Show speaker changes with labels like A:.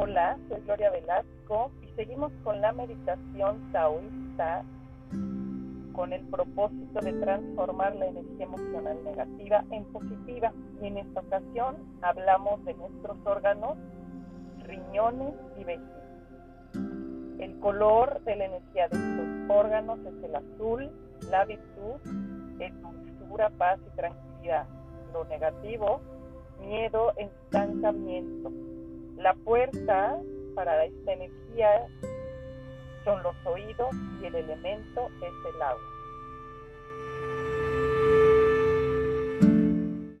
A: Hola, soy Gloria Velasco y seguimos con la meditación taoísta con el propósito de transformar la energía emocional negativa en positiva. Y en esta ocasión hablamos de nuestros órganos, riñones y vejiga. El color de la energía de estos órganos es el azul, la virtud es dulzura, paz y tranquilidad. Lo negativo, miedo, estancamiento. La puerta para esta energía son los oídos y el elemento es el agua.